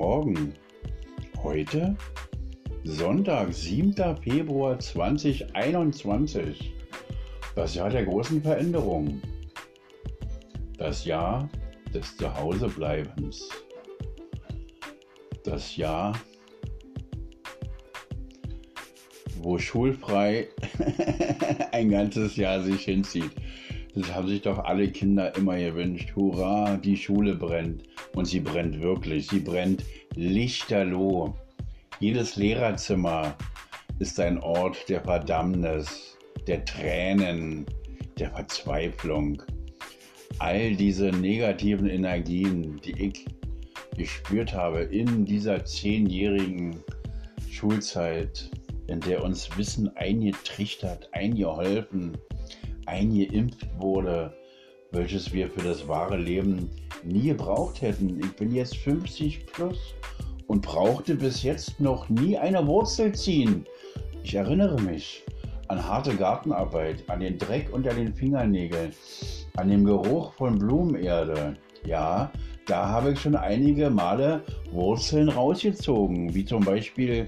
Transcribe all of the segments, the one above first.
Morgen. Heute Sonntag, 7. Februar 2021. Das Jahr der großen Veränderung. Das Jahr des Zuhausebleibens. Das Jahr, wo schulfrei ein ganzes Jahr sich hinzieht. Das haben sich doch alle Kinder immer gewünscht. Hurra, die Schule brennt. Und sie brennt wirklich. Sie brennt lichterloh. Jedes Lehrerzimmer ist ein Ort der Verdammnis, der Tränen, der Verzweiflung. All diese negativen Energien, die ich gespürt habe in dieser zehnjährigen Schulzeit, in der uns Wissen eingetrichtert, eingeholfen, eingeimpft wurde, welches wir für das wahre Leben nie gebraucht hätten. Ich bin jetzt 50 plus und brauchte bis jetzt noch nie eine Wurzel ziehen. Ich erinnere mich an harte Gartenarbeit, an den Dreck unter den Fingernägeln, an den Geruch von Blumenerde. Ja, da habe ich schon einige Male Wurzeln rausgezogen, wie zum Beispiel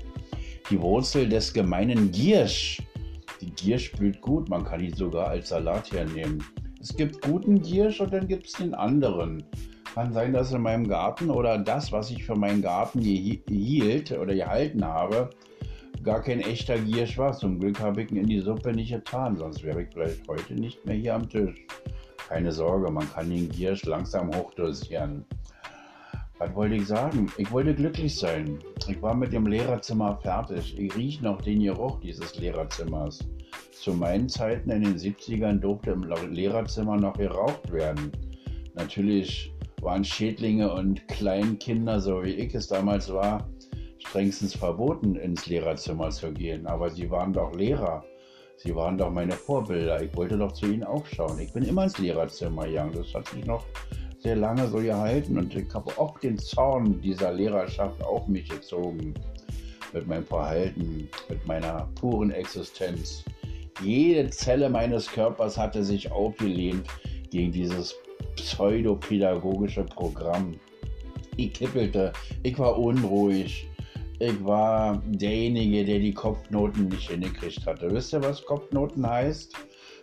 die Wurzel des gemeinen Giersch die Giersch blüht gut, man kann die sogar als Salat hernehmen. Es gibt guten Giersch und dann gibt es den anderen. Kann sein, dass in meinem Garten oder das, was ich für meinen Garten hielt oder gehalten habe, gar kein echter Giersch war. Zum Glück habe ich ihn in die Suppe nicht getan, sonst wäre ich vielleicht heute nicht mehr hier am Tisch. Keine Sorge, man kann den Giersch langsam hochdosieren. Was wollte ich sagen? Ich wollte glücklich sein. Ich war mit dem Lehrerzimmer fertig. Ich rieche noch den Geruch dieses Lehrerzimmers. Zu meinen Zeiten in den 70ern durfte im Lehrerzimmer noch geraucht werden. Natürlich waren Schädlinge und Kleinkinder, so wie ich es damals war, strengstens verboten, ins Lehrerzimmer zu gehen. Aber sie waren doch Lehrer. Sie waren doch meine Vorbilder. Ich wollte doch zu ihnen aufschauen. Ich bin immer ins Lehrerzimmer gegangen. Das hat sich noch sehr lange so gehalten und ich habe auch den Zorn dieser Lehrerschaft auf mich gezogen. Mit meinem Verhalten, mit meiner puren Existenz. Jede Zelle meines Körpers hatte sich aufgelehnt gegen dieses pseudopädagogische Programm. Ich kippelte, ich war unruhig, ich war derjenige, der die Kopfnoten nicht hingekriegt hatte. Wisst ihr, was Kopfnoten heißt?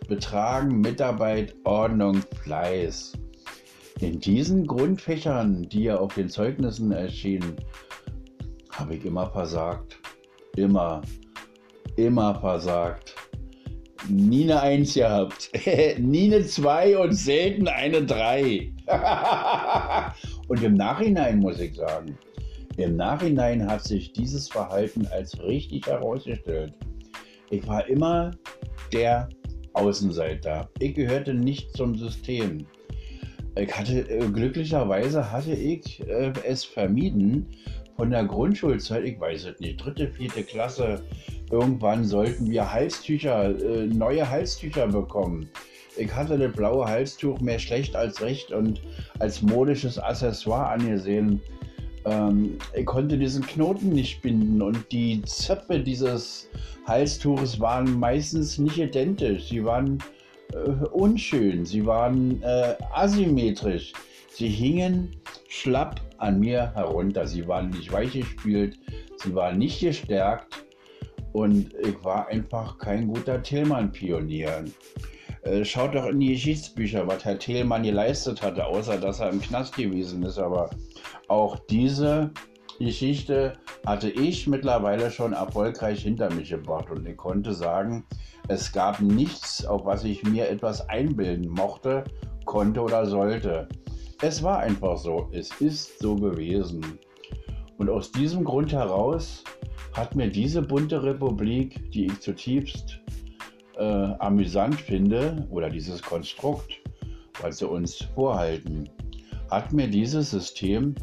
Betragen, Mitarbeit, Ordnung, Fleiß. In diesen Grundfächern, die ja auf den Zeugnissen erschienen, habe ich immer versagt. Immer, immer versagt. Nie eine Eins gehabt. Nie eine Zwei und selten eine Drei. und im Nachhinein muss ich sagen, im Nachhinein hat sich dieses Verhalten als richtig herausgestellt. Ich war immer der Außenseiter. Ich gehörte nicht zum System. Ich hatte, äh, glücklicherweise hatte ich äh, es vermieden, von der Grundschulzeit, ich weiß es nicht, dritte, vierte Klasse, irgendwann sollten wir Halstücher, äh, neue Halstücher bekommen. Ich hatte das blaue Halstuch mehr schlecht als recht und als modisches Accessoire angesehen. Ähm, ich konnte diesen Knoten nicht binden und die Zöpfe dieses Halstuches waren meistens nicht identisch. Sie waren äh, unschön, sie waren äh, asymmetrisch. Sie hingen schlapp an mir herunter. Sie waren nicht weichgespült, sie waren nicht gestärkt und ich war einfach kein guter Tillmann-Pionier. Äh, schaut doch in die Geschichtsbücher, was Herr Tillmann geleistet hatte, außer dass er im Knast gewesen ist. Aber auch diese Geschichte hatte ich mittlerweile schon erfolgreich hinter mich gebracht und ich konnte sagen, es gab nichts, auf was ich mir etwas einbilden mochte, konnte oder sollte. Es war einfach so, es ist so gewesen. Und aus diesem Grund heraus hat mir diese bunte Republik, die ich zutiefst äh, amüsant finde, oder dieses Konstrukt, was sie uns vorhalten, hat mir dieses System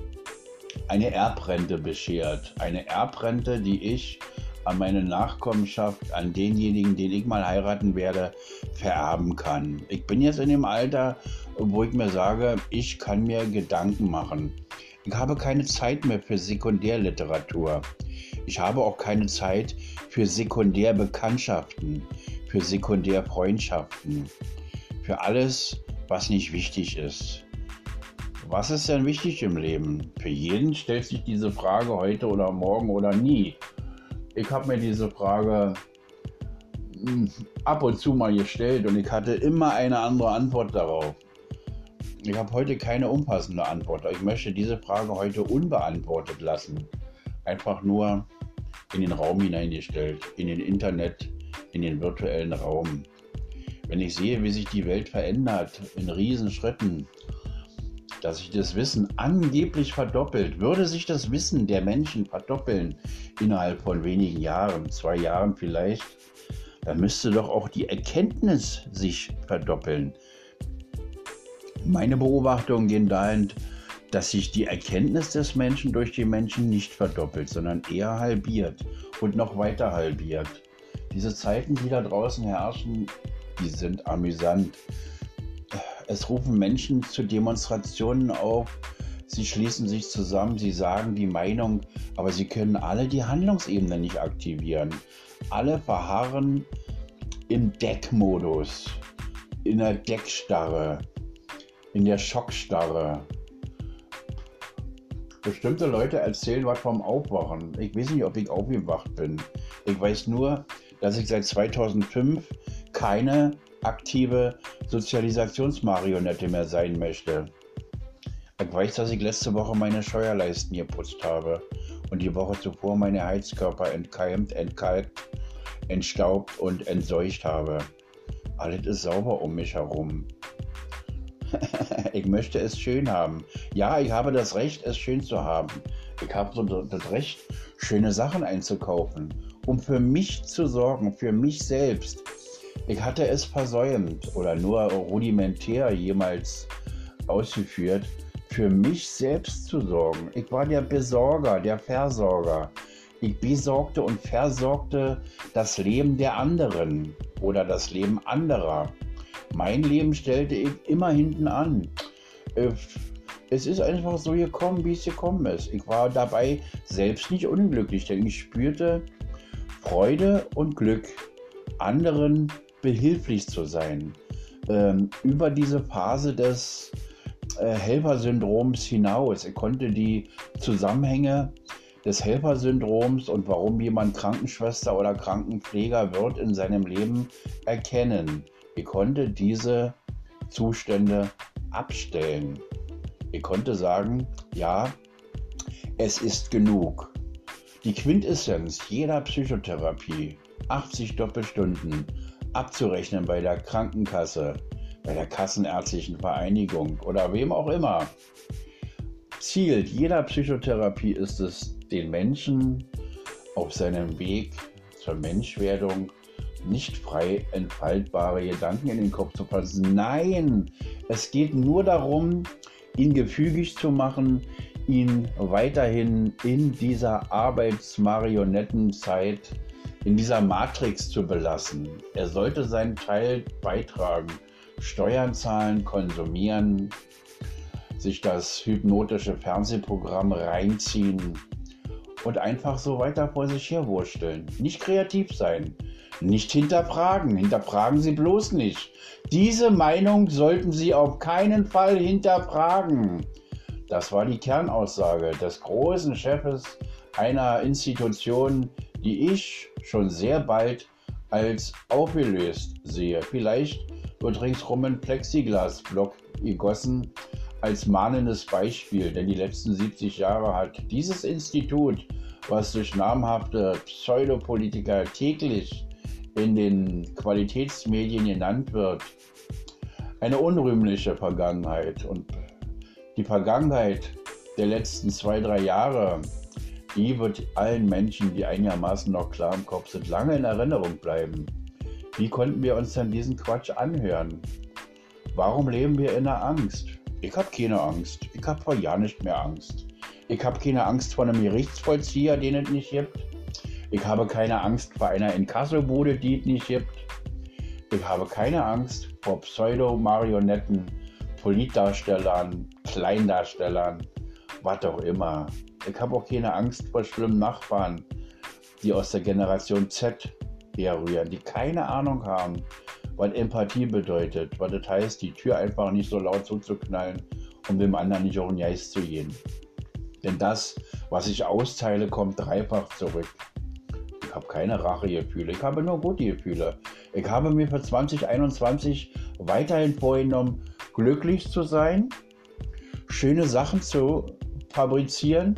eine Erbrente beschert. Eine Erbrente, die ich an meine Nachkommenschaft, an denjenigen, den ich mal heiraten werde, vererben kann. Ich bin jetzt in dem Alter, wo ich mir sage, ich kann mir Gedanken machen. Ich habe keine Zeit mehr für Sekundärliteratur. Ich habe auch keine Zeit für Sekundärbekanntschaften, für Sekundärfreundschaften, für alles, was nicht wichtig ist. Was ist denn wichtig im Leben? Für jeden stellt sich diese Frage heute oder morgen oder nie. Ich habe mir diese Frage hm, ab und zu mal gestellt und ich hatte immer eine andere Antwort darauf. Ich habe heute keine unpassende Antwort. Ich möchte diese Frage heute unbeantwortet lassen. Einfach nur in den Raum hineingestellt, in den Internet, in den virtuellen Raum. Wenn ich sehe, wie sich die Welt verändert in Riesenschritten, dass sich das Wissen angeblich verdoppelt, würde sich das Wissen der Menschen verdoppeln innerhalb von wenigen Jahren, zwei Jahren vielleicht, dann müsste doch auch die Erkenntnis sich verdoppeln. Meine Beobachtungen gehen dahin, dass sich die Erkenntnis des Menschen durch die Menschen nicht verdoppelt, sondern eher halbiert und noch weiter halbiert. Diese Zeiten, die da draußen herrschen, die sind amüsant. Es rufen Menschen zu Demonstrationen auf, sie schließen sich zusammen, sie sagen die Meinung, aber sie können alle die Handlungsebene nicht aktivieren. Alle verharren im Deckmodus, in der Deckstarre, in der Schockstarre. Bestimmte Leute erzählen was vom Aufwachen. Ich weiß nicht, ob ich aufgewacht bin. Ich weiß nur, dass ich seit 2005 keine aktive Sozialisationsmarionette mehr sein möchte. Ich weiß, dass ich letzte Woche meine Steuerleisten geputzt habe und die Woche zuvor meine Heizkörper entkeimt, entkalkt, entstaubt und entseucht habe. Alles ist sauber um mich herum. ich möchte es schön haben. Ja, ich habe das Recht, es schön zu haben. Ich habe so das Recht, schöne Sachen einzukaufen, um für mich zu sorgen, für mich selbst. Ich hatte es versäumt oder nur rudimentär jemals ausgeführt, für mich selbst zu sorgen. Ich war der Besorger, der Versorger. Ich besorgte und versorgte das Leben der anderen oder das Leben anderer. Mein Leben stellte ich immer hinten an. Äh, es ist einfach so gekommen, wie es gekommen ist. Ich war dabei selbst nicht unglücklich, denn ich spürte Freude und Glück, anderen behilflich zu sein. Ähm, über diese Phase des äh, Helfersyndroms hinaus. Ich konnte die Zusammenhänge des Helfersyndroms und warum jemand Krankenschwester oder Krankenpfleger wird in seinem Leben erkennen. Ich konnte diese Zustände abstellen. Ich konnte sagen, ja, es ist genug. Die Quintessenz jeder Psychotherapie, 80 Doppelstunden, abzurechnen bei der Krankenkasse, bei der Kassenärztlichen Vereinigung oder wem auch immer. Ziel jeder Psychotherapie ist es, den Menschen auf seinem Weg zur Menschwerdung nicht frei entfaltbare Gedanken in den Kopf zu fassen. Nein, es geht nur darum, ihn gefügig zu machen, ihn weiterhin in dieser Arbeitsmarionettenzeit, in dieser Matrix zu belassen. Er sollte seinen Teil beitragen, Steuern zahlen, konsumieren, sich das hypnotische Fernsehprogramm reinziehen und einfach so weiter vor sich her wursteln. Nicht kreativ sein, nicht hinterfragen. Hinterfragen Sie bloß nicht. Diese Meinung sollten Sie auf keinen Fall hinterfragen. Das war die Kernaussage des großen Chefes einer Institution, die ich schon sehr bald als aufgelöst sehe. Vielleicht wird ringsrum ein Plexiglasblock gegossen als mahnendes Beispiel, denn die letzten 70 Jahre hat dieses Institut, was durch namhafte Pseudopolitiker täglich in den Qualitätsmedien genannt wird, eine unrühmliche Vergangenheit. Und die Vergangenheit der letzten zwei, drei Jahre, die wird allen Menschen, die einigermaßen noch klar im Kopf sind, lange in Erinnerung bleiben. Wie konnten wir uns denn diesen Quatsch anhören? Warum leben wir in der Angst? Ich habe keine Angst. Ich habe vor Jahren nicht mehr Angst. Ich habe keine Angst vor einem Gerichtsvollzieher, den es nicht gibt. Ich habe keine Angst vor einer Inkassobude, die es nicht gibt. Ich habe keine Angst vor Pseudo-Marionetten, Politdarstellern, Kleindarstellern, was auch immer. Ich habe auch keine Angst vor schlimmen Nachbarn, die aus der Generation Z herrühren, die keine Ahnung haben, was Empathie bedeutet, was das heißt, die Tür einfach nicht so laut zuzuknallen um dem anderen nicht auf den Geist zu gehen. Denn das, was ich austeile, kommt dreifach zurück. Habe keine Rachegefühle, ich habe nur gute Gefühle. Ich habe mir für 2021 weiterhin vorgenommen, glücklich zu sein, schöne Sachen zu fabrizieren,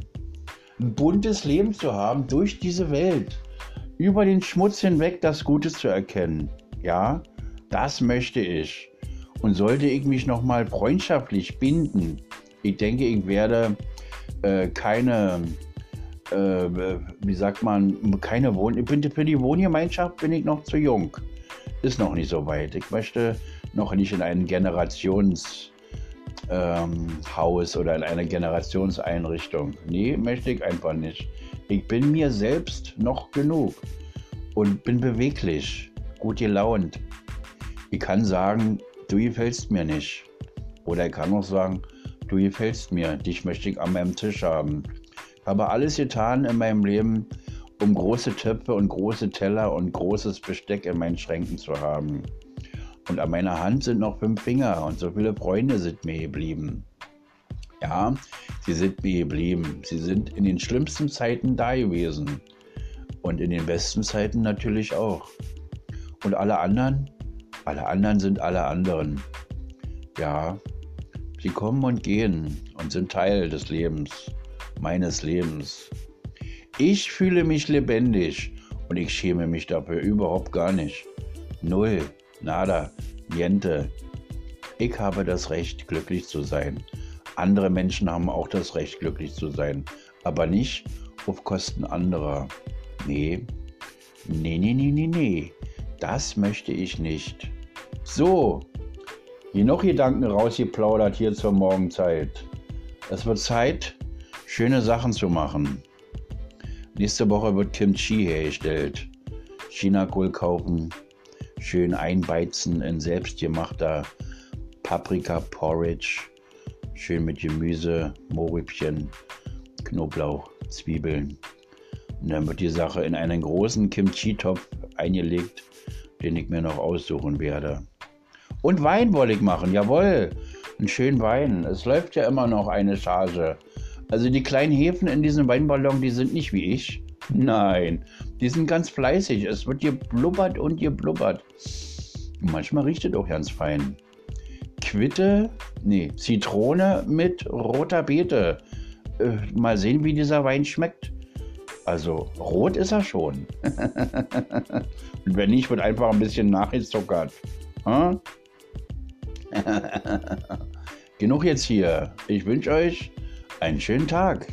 ein buntes Leben zu haben durch diese Welt, über den Schmutz hinweg das Gute zu erkennen. Ja, das möchte ich. Und sollte ich mich nochmal freundschaftlich binden, ich denke, ich werde äh, keine, äh, wie sagt man, keine Wohn... Für die Wohngemeinschaft bin ich noch zu jung. Ist noch nicht so weit. Ich möchte noch nicht in ein Generationshaus ähm, oder in eine Generationseinrichtung. Nee, möchte ich einfach nicht. Ich bin mir selbst noch genug und bin beweglich, gut gelaunt. Ich kann sagen, du gefällst mir nicht. Oder ich kann auch sagen, du gefällst mir, dich möchte ich an meinem Tisch haben. Habe alles getan in meinem Leben, um große Töpfe und große Teller und großes Besteck in meinen Schränken zu haben. Und an meiner Hand sind noch fünf Finger und so viele Freunde sind mir geblieben. Ja, sie sind mir geblieben. Sie sind in den schlimmsten Zeiten da gewesen. Und in den besten Zeiten natürlich auch. Und alle anderen? Alle anderen sind alle anderen. Ja, sie kommen und gehen und sind Teil des Lebens, meines Lebens. Ich fühle mich lebendig und ich schäme mich dafür überhaupt gar nicht. Null, nada, niente. Ich habe das Recht, glücklich zu sein. Andere Menschen haben auch das Recht, glücklich zu sein, aber nicht auf Kosten anderer. Nee, nee, nee, nee, nee, nee. Das möchte ich nicht. So, genug Gedanken rausgeplaudert hier zur Morgenzeit. Es wird Zeit, schöne Sachen zu machen. Nächste Woche wird Kimchi hergestellt. Chinakohl kaufen, schön einbeizen in selbstgemachter Paprika-Porridge. Schön mit Gemüse, Mohrrübchen, Knoblauch, Zwiebeln. Und dann wird die Sache in einen großen Kimchi-Topf eingelegt, den ich mir noch aussuchen werde. Und Wein wollte ich machen, jawohl. Einen schönen Wein. Es läuft ja immer noch eine Charge. Also die kleinen Hefen in diesem Weinballon, die sind nicht wie ich. Nein, die sind ganz fleißig. Es wird geblubbert und geblubbert. Manchmal riecht es auch ganz fein. Quitte, nee, Zitrone mit roter Beete. Äh, mal sehen, wie dieser Wein schmeckt. Also rot ist er schon. Und wenn nicht, wird einfach ein bisschen nachgezuckert. Genug jetzt hier. Ich wünsche euch einen schönen Tag.